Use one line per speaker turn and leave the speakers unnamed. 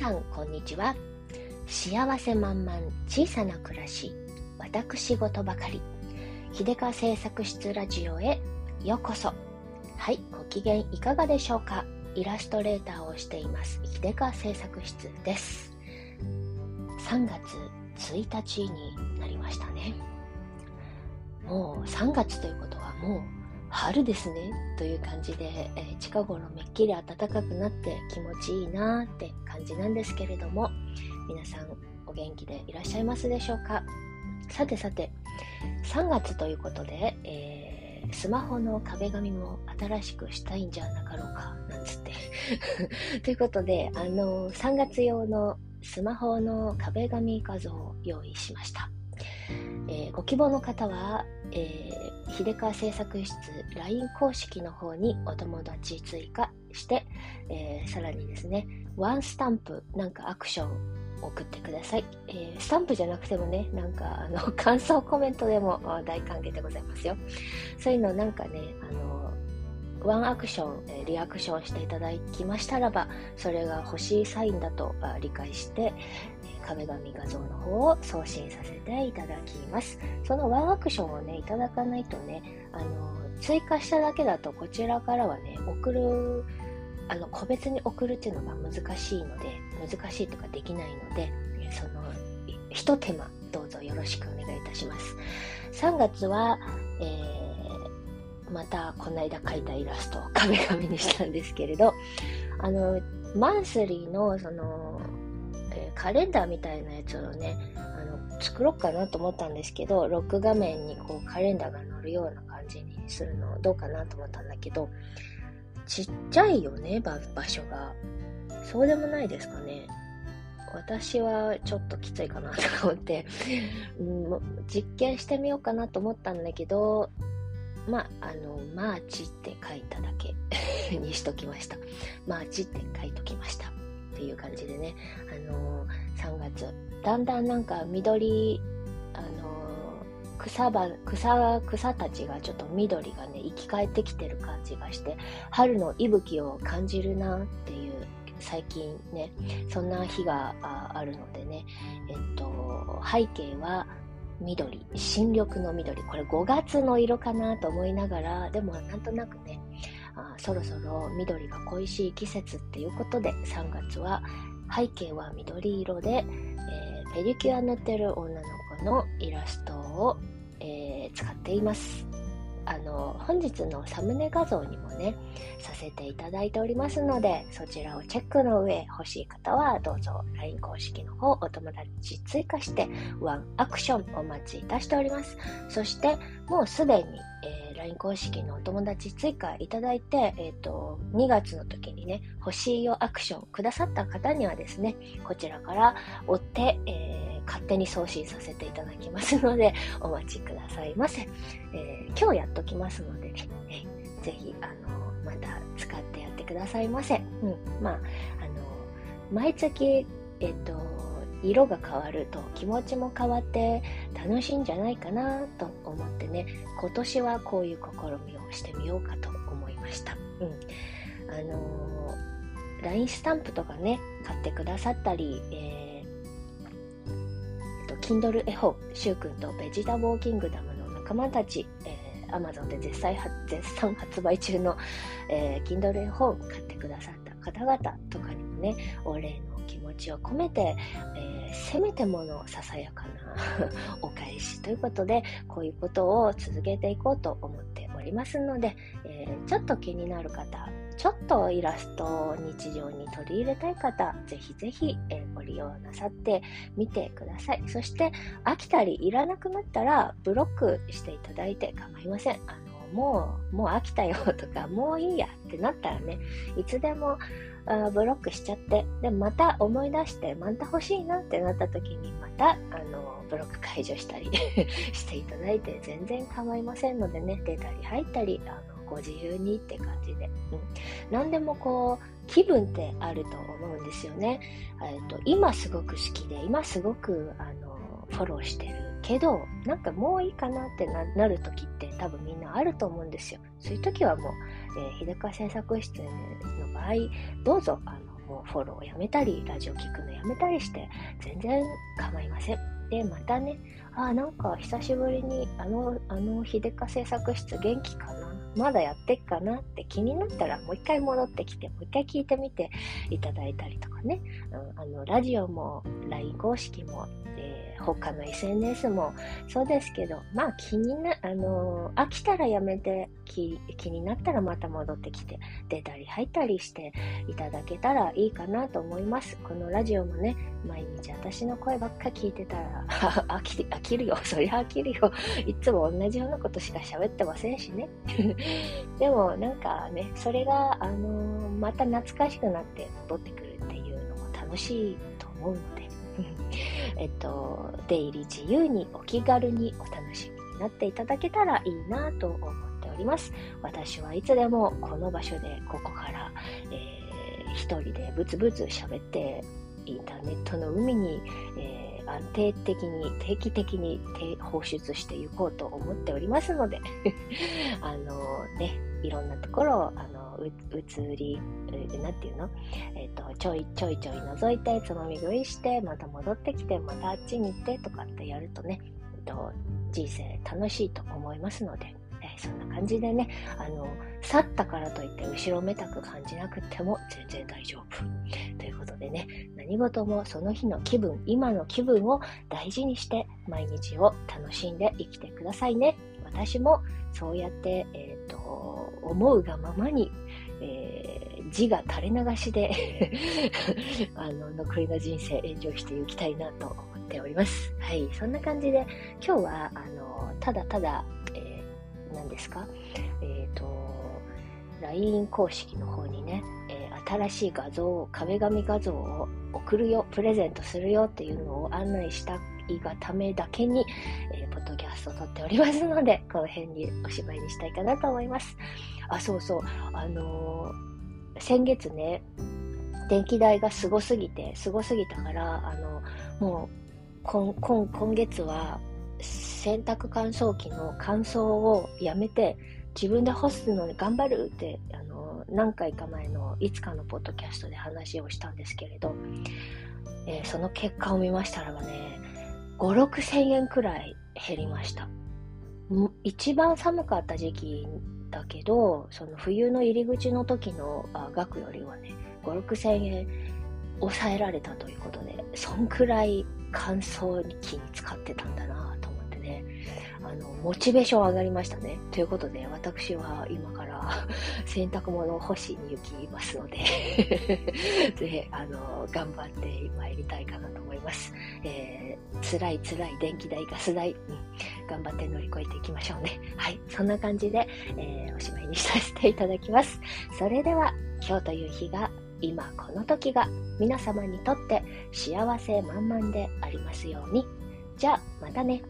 さんこんにちは。幸せ満々小さな暮らし私事ばかり。秀川製作室ラジオへようこそ。はいご機嫌いかがでしょうか。イラストレーターをしています秀川製作室です。3月1日になりましたね。もう3月ということはもう春ですねという感じで、えー、近頃めっきり暖かくなって気持ちいいなって感じなんですけれども皆さんお元気でいらっしゃいますでしょうか？さてさて3月ということで、えー、スマホの壁紙も新しくしたいんじゃなかろうかなんつって。ということであの3月用のスマホの壁紙画像を用意しました、えー、ご希望の方は、えー、秀川製作室 LINE 公式の方にお友達追加して、えー、さらにですねワンスタンプなんかアクション送ってください、えー、スタンプじゃなくてもねなんかあの 感想コメントでも大歓迎でございますよ。そういうのなんかねあのワンアクション、えリアクションしていただきましたらばそれが欲しいサインだと理解して壁紙画像の方を送信させていただきます。そのワンアクションをねいただかないとねあの追加しただけだとこちらからはね送るあの個別に送るっていうのが難しいので難しいとかできないのでそのひと手間どうぞよろしくお願いいたします。3月は、えー、またこの間描いたイラストを壁紙にしたんですけれどあのマンスリーのその、カレンダーみたいなやつをねあの作ろうかなと思ったんですけどロック画面にこうカレンダーが載るような感じにするのどうかなと思ったんだけどちっちゃいよね場所がそうでもないですかね私はちょっときついかなと思って、うん、実験してみようかなと思ったんだけどまあ、あの、マーチって書いただけにしときました。マーチって書いときました。っていう感じでね、あのー、3月、だんだんなんか緑、あのー、草ば草草たちがちょっと緑がね生き返ってきてる感じがして春の息吹を感じるなっていう最近ねそんな日があるのでねえっと背景は緑。新緑の緑。これ5月の色かなと思いながらでもなんとなくねあそろそろ緑が恋しい季節っていうことで3月は背景は緑色で、えー、ペディキュア塗ってる女の子のイラストを、えー、使っています。あの本日のサムネ画像にもねさせていただいておりますのでそちらをチェックの上欲しい方はどうぞ LINE 公式の方お友達追加してワンアクションお待ちいたしております。そしてもうすでに、えー、LINE 公式のお友達追加いただいて、えーと、2月の時にね欲しいよアクションくださった方にはですねこちらから追って、えー勝手に送信させていただきますので、お待ちくださいませ。えー、今日やっときますのでね、えぜひ、あの、また使ってやってくださいませ。うん。まあ、あの、毎月、えっ、と、色が変わると気持ちも変わって楽しいんじゃないかなと思ってね、今年はこういう試みをしてみようかと思いました。うん。あの LINE スタンプとかね、買ってくださったり、えー Kindle 絵本、シュウ君とベジタボーキングダムの仲間たち、えー、Amazon で絶賛絶賛発売中の、えー、Kindle 絵本買ってくださった方々とかにもね、お礼の気持ちを込めて、えー、せめてものささやかな お返しということで、こういうことを続けていこうと思っておりますので、えー、ちょっと気になる方、ちょっとイラストを日常に取り入れたい方、ぜひぜひ、えご利用なさってみてください。そして飽きたりいらなくなったらブロックしていただいて構いません。あのもう、もう飽きたよとか、もういいやってなったらね、いつでもあブロックしちゃって、で、また思い出して、また欲しいなってなった時に、また、あの、ブロック解除したり していただいて、全然構いませんのでね、出たり入ったり、あのご自由にって感じで、うん、何でもこう気分ってあると思うんですよね、えーと、今すごく好きで今すごくあのフォローしてるけどなんかもういいかなってなる時って多分みんなあると思うんですよそういう時はもう、えー、秀川製作室の場合どうぞあのもうフォローをやめたり、ラジオ聞くのやめたりして、全然構いません。で、またね、あ、なんか久しぶりに、あの、あの、秀香製作室元気かなまだやってっかなって気になったらもう一回戻ってきて、もう一回聞いてみていただいたりとかね。うん、あの、ラジオも LINE 公式も、えー、他の SNS もそうですけど、まあ気にな、あの飽きたらやめて気、気になったらまた戻ってきて、出たり入ったりしていただけたらいいかなと思います。このラジオもね、毎日私の声ばっか聞いてたら 飽き、飽きるよ。そりゃ飽きるよ。いつも同じようなことしか喋ってませんしね。でもなんかね、それが、あのー、また懐かしくなって戻ってくるっていうのも楽しいと思うので、えっと、出入り自由にお気軽にお楽しみになっていただけたらいいなと思っております。私はいつでもこの場所でここから、えー、一人でブツブツ喋ってインターネットの海に、えー安定的に定期的に放出していこうと思っておりますので あのねいろんなところをあの移りなんていうの、え、ー、とちょいちょいちょい覗いてつまみ食いしてまた戻ってきてまたあっちに行ってとかってやるとね、えっと、人生楽しいと思いますのでそんな感じでね、あの、去ったからといって後ろめたく感じなくても全然大丈夫。ということでね、何事もその日の気分、今の気分を大事にして毎日を楽しんで生きてくださいね。私もそうやって、えっ、と、思うがままに、えー、字が垂れ流しで あの、残りの人生エンジョイしていきたいなと思っております。はい、そんな感じで今日は、あの、ただただ何ですか？えっ、ー、と、LINE 公式の方にね、えー、新しい画像を、壁紙画像を送るよ、プレゼントするよっていうのを案内したいがためだけに、えー、ポッドキャストを撮っておりますので、この辺におしまいにしたいかなと思います。あ、そうそう、あのー、先月ね、電気代がすごすぎて、すごすぎたから、あの、もう、今今今月は洗濯乾燥機の乾燥をやめて自分で干すのに頑張るってあの何回か前のいつかのポッドキャストで話をしたんですけれど、えー、その結果を見ましたらばね5 6千円くらい減りました。一番寒かった時期だけどその冬の入り口の時の額よりはね5 6千円抑えられたということでそんくらい乾燥機に使ってたんだな、モチベーション上がりましたね。ということで、私は今から 洗濯物を干しに行きますので で、あの、頑張って参りたいかなと思います。えー、辛い辛い電気代、ガス代、うん、頑張って乗り越えていきましょうね。はい、そんな感じで、えー、おしまいにさせていただきます。それでは、今日という日が今この時が皆様にとって幸せ満々でありますように。じゃあ、またね。